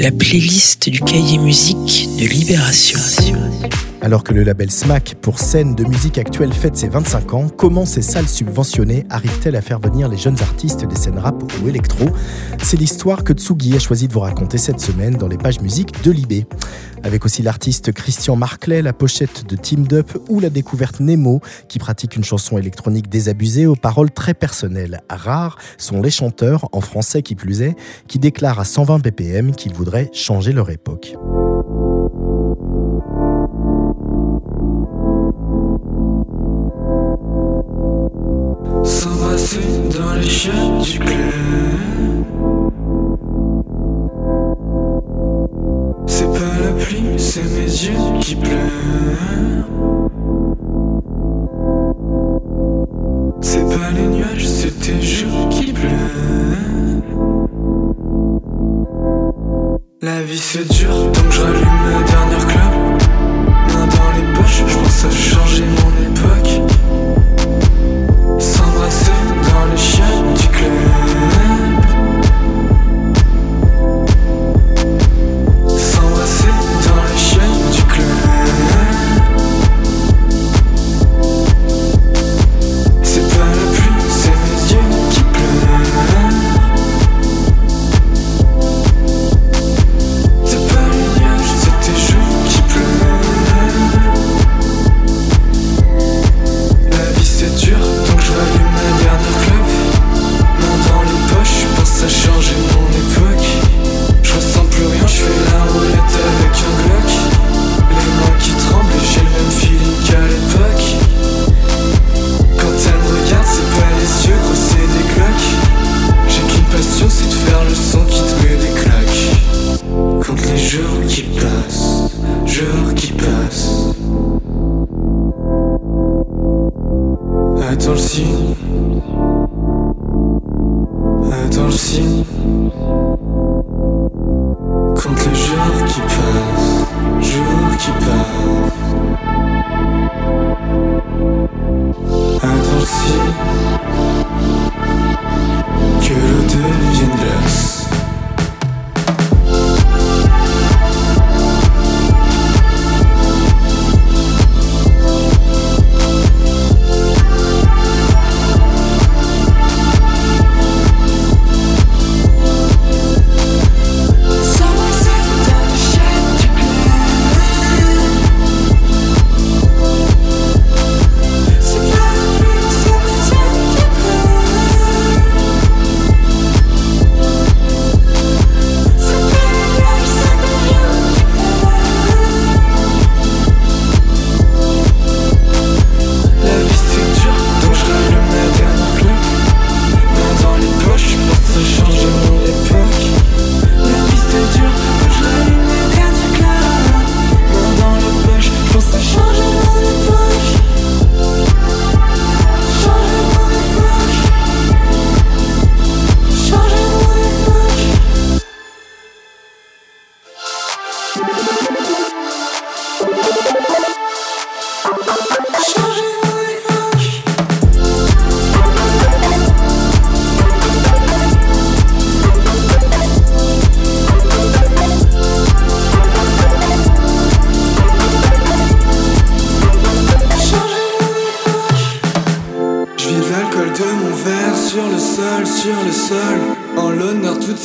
la playlist du cahier musique de Libération. Alors que le label SMAC pour scène de musique actuelle fête ses 25 ans, comment ces salles subventionnées arrivent-elles à faire venir les jeunes artistes des scènes rap ou électro? C'est l'histoire que Tsugi a choisi de vous raconter cette semaine dans les pages musique de Libé. Avec aussi l'artiste Christian Marclay, la pochette de Team Up ou la découverte Nemo qui pratique une chanson électronique désabusée aux paroles très personnelles. Rares sont les chanteurs, en français qui plus est, qui déclarent à 120 ppm qu'ils voudraient changer leur époque. C'est pas la pluie, c'est mes yeux qui pleurent. C'est pas les nuages, c'est tes jours qui pleurent.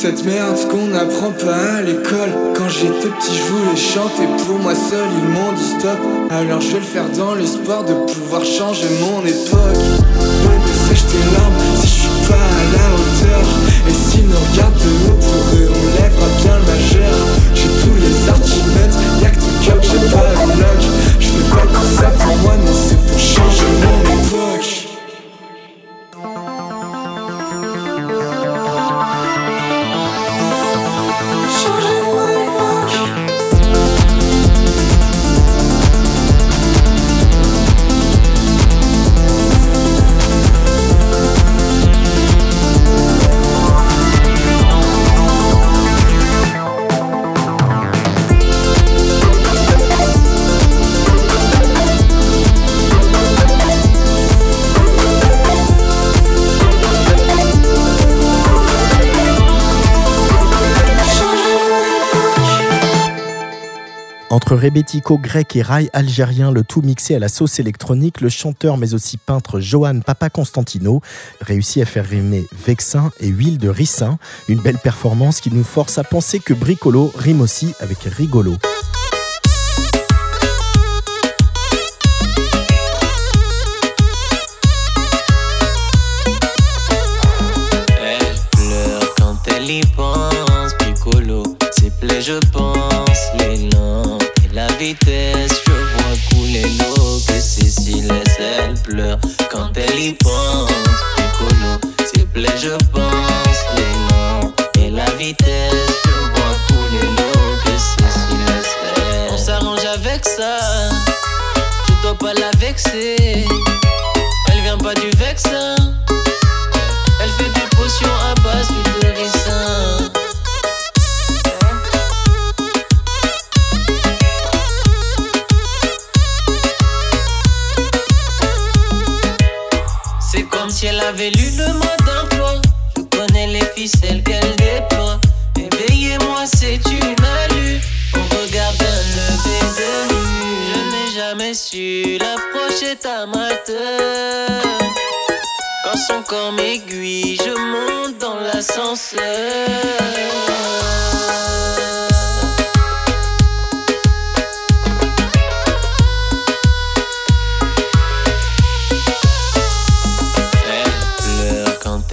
cette merde qu'on n'apprend pas à l'école. Quand j'étais petit je voulais chanter pour moi seul. Ils m'ont dit stop. Alors je vais le faire dans l'espoir de pouvoir changer mon époque. Entre rébético grec et rail algérien, le tout mixé à la sauce électronique, le chanteur mais aussi peintre Johan Papa Constantino réussit à faire rimer vexin et huile de ricin, une belle performance qui nous force à penser que bricolo rime aussi avec rigolo. Elle vient pas du vexin, l'ascenseur.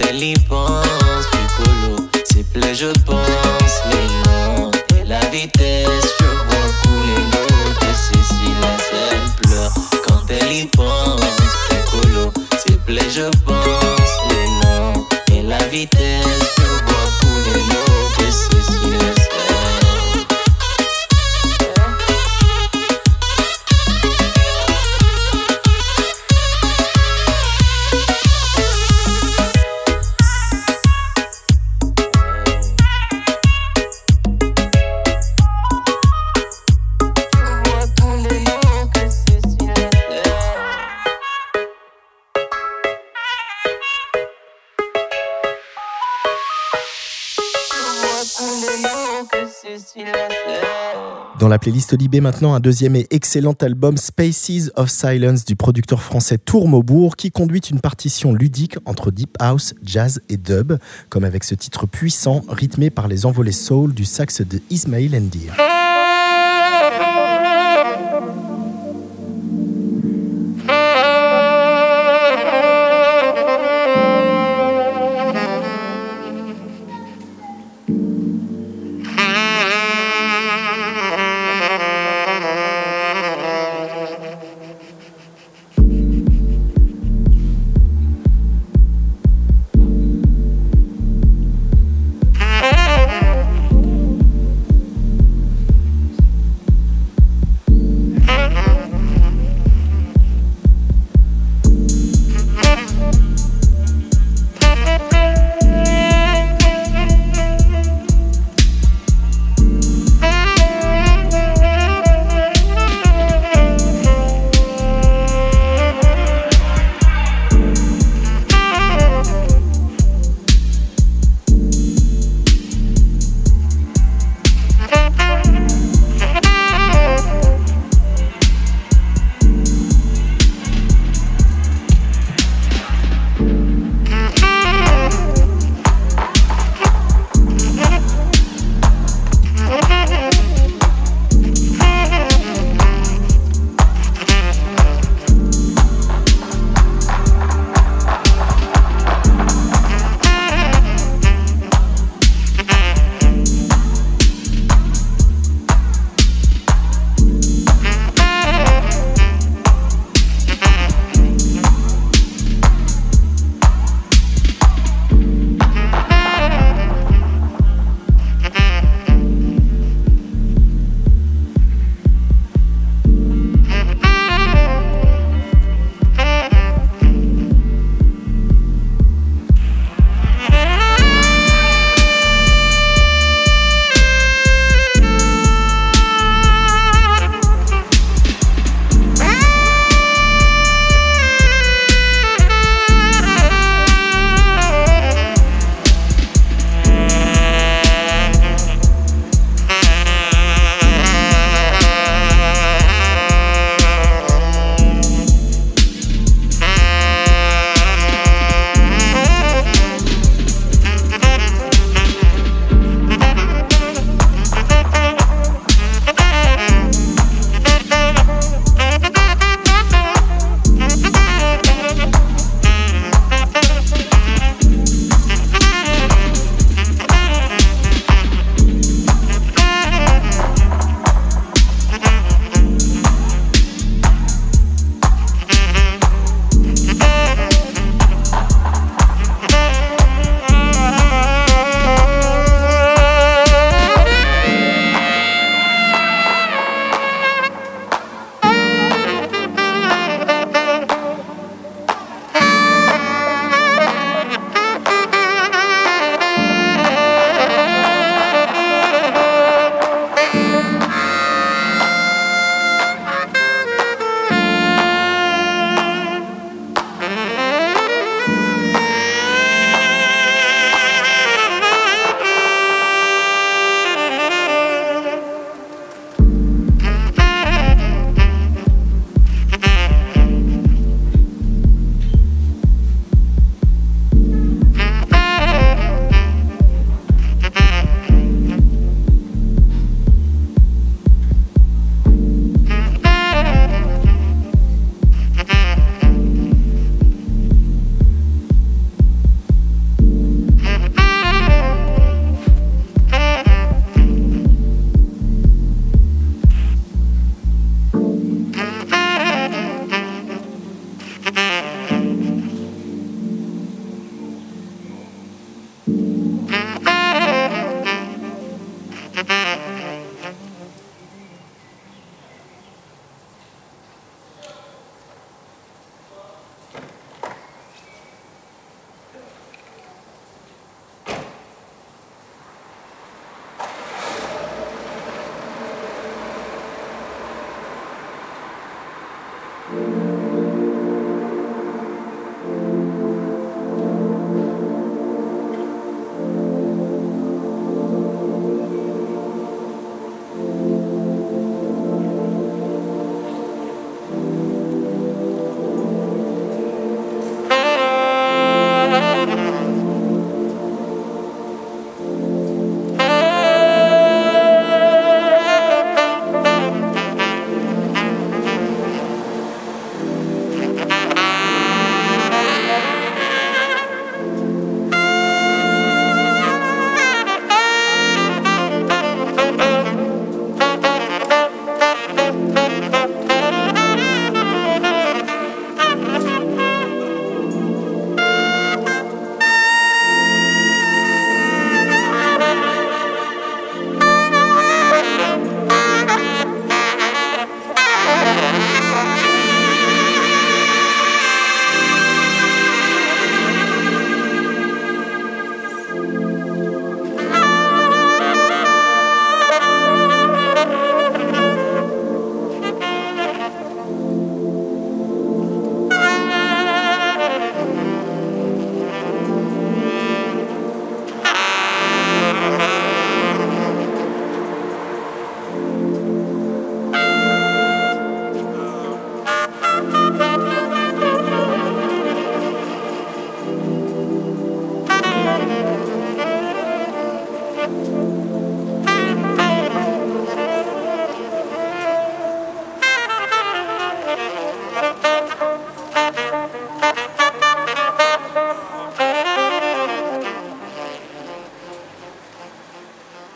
elle y pense, piccolo, c'est plaît, je pense, les noms et la vitesse, je vois couler l'eau de Cécile, elle pleure quand elle y pense, piccolo, c'est plaît, je pense, les noms et la vitesse, Dans la playlist Libé maintenant, un deuxième et excellent album Spaces of Silence du producteur français Tour Maubourg qui conduit une partition ludique entre deep house, jazz et dub, comme avec ce titre puissant rythmé par les envolées soul du sax de Ismail Endir.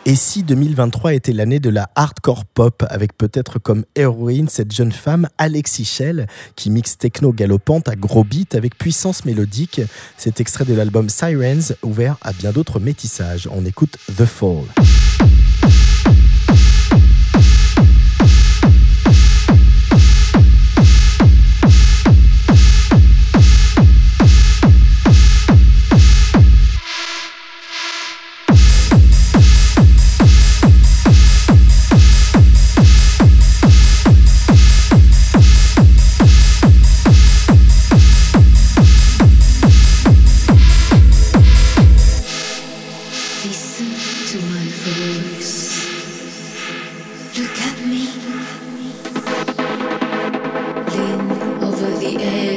Et si 2023 était l'année de la hardcore pop, avec peut-être comme héroïne cette jeune femme Alexis Shell, qui mixe techno galopante à gros beat avec puissance mélodique, cet extrait de l'album Sirens, ouvert à bien d'autres métissages. On écoute The Fall. Will be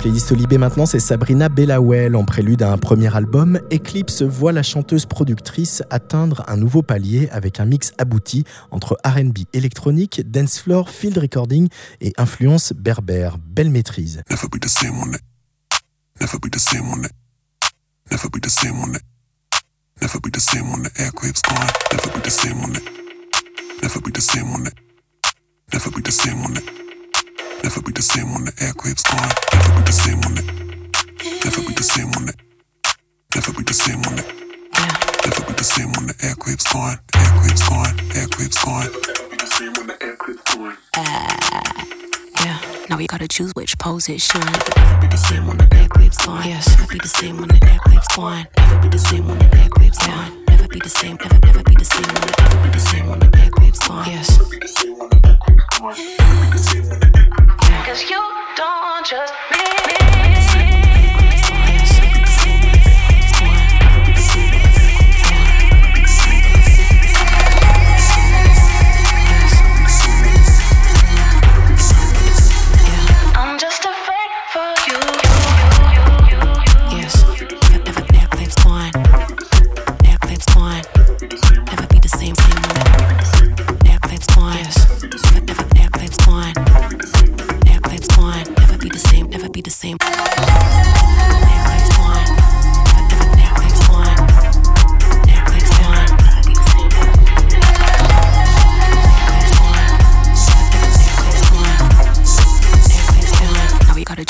playlist Libé maintenant, c'est Sabrina Bellawell en prélude à un premier album. Eclipse voit la chanteuse productrice atteindre un nouveau palier avec un mix abouti entre RB électronique, dance floor, field recording et influence berbère. Belle maîtrise. Never be the same on it. Never be the same on it. Never be the same on the airwaves going. Never be the same on it. Never be the same on it. Never be the same on it. Never be the same when the airwaves gone. Never be the same when it. Never be the same when it. Never be the same when it. Never be the same when the airwaves gone. Airwaves gone. Airwaves gone. Never be the same when the airwaves gone. Uh, yeah. Now we gotta choose which pose it should. Never be the same when the airwaves gone. Yes. Never be the same when the airwaves gone. Never be the same when the airwaves gone. Never be the same. Never never be the same when the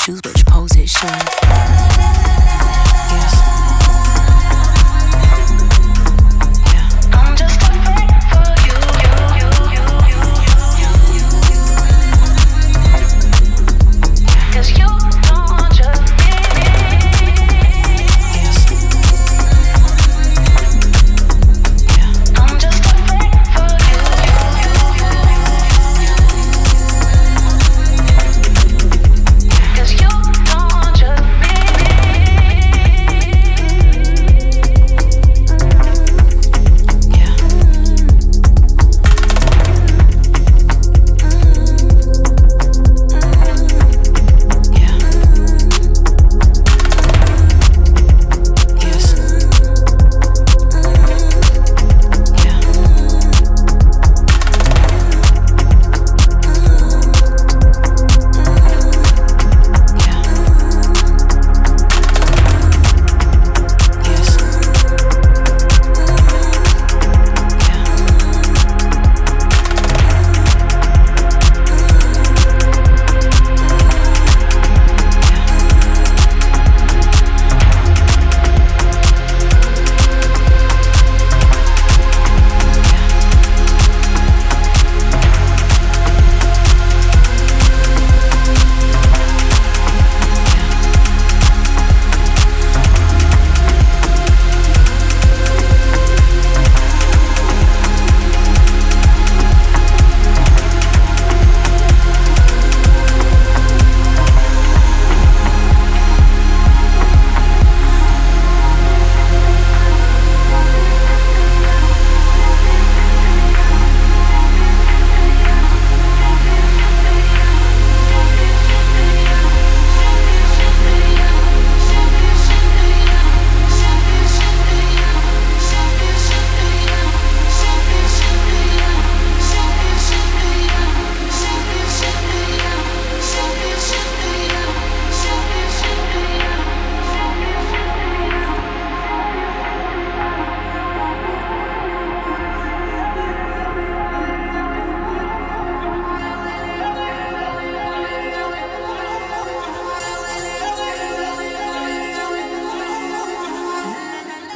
choose which pose it should.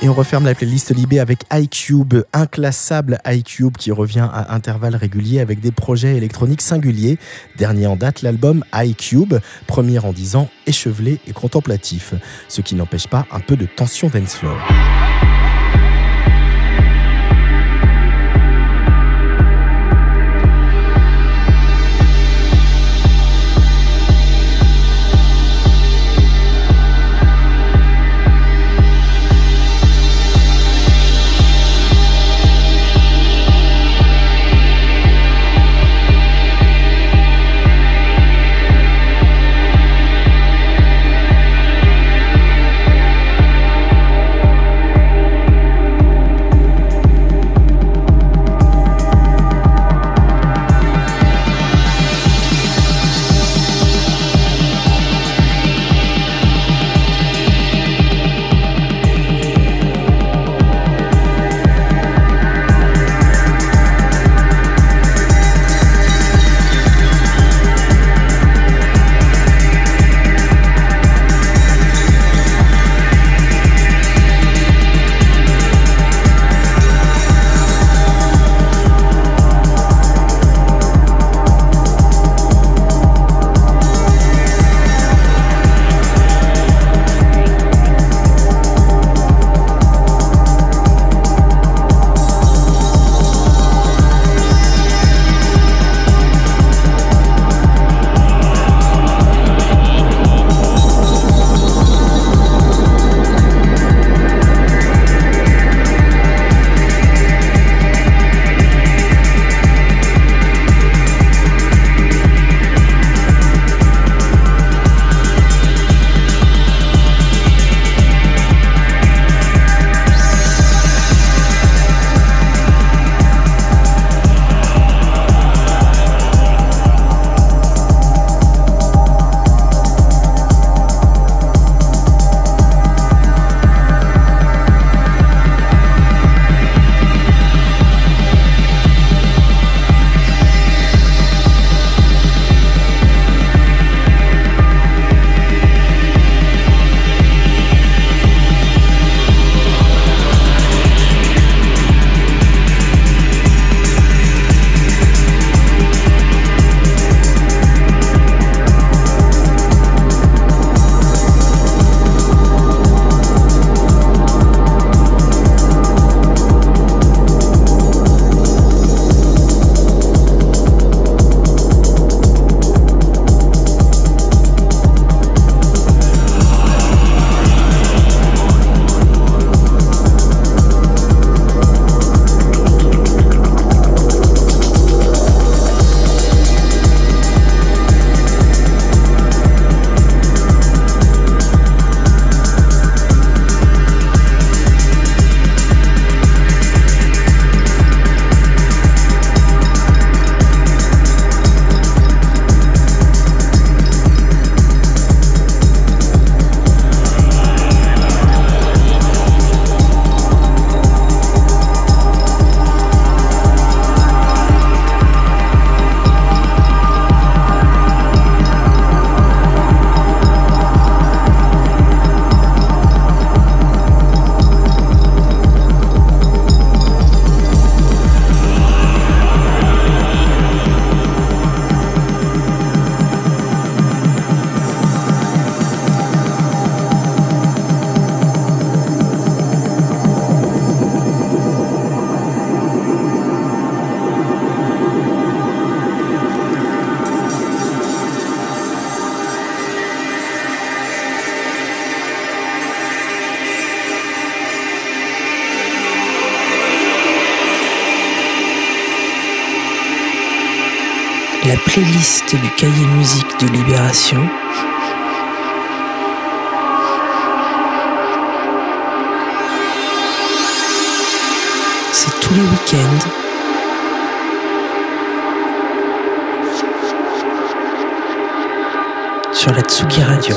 Et on referme la playlist Libé avec iCube, inclassable iCube qui revient à intervalles réguliers avec des projets électroniques singuliers. Dernier en date, l'album iCube, premier en disant ans, échevelé et contemplatif, ce qui n'empêche pas un peu de tension dance la playlist du cahier musique de Libération. C'est tous les week-ends. Sur la Tsugi Radio.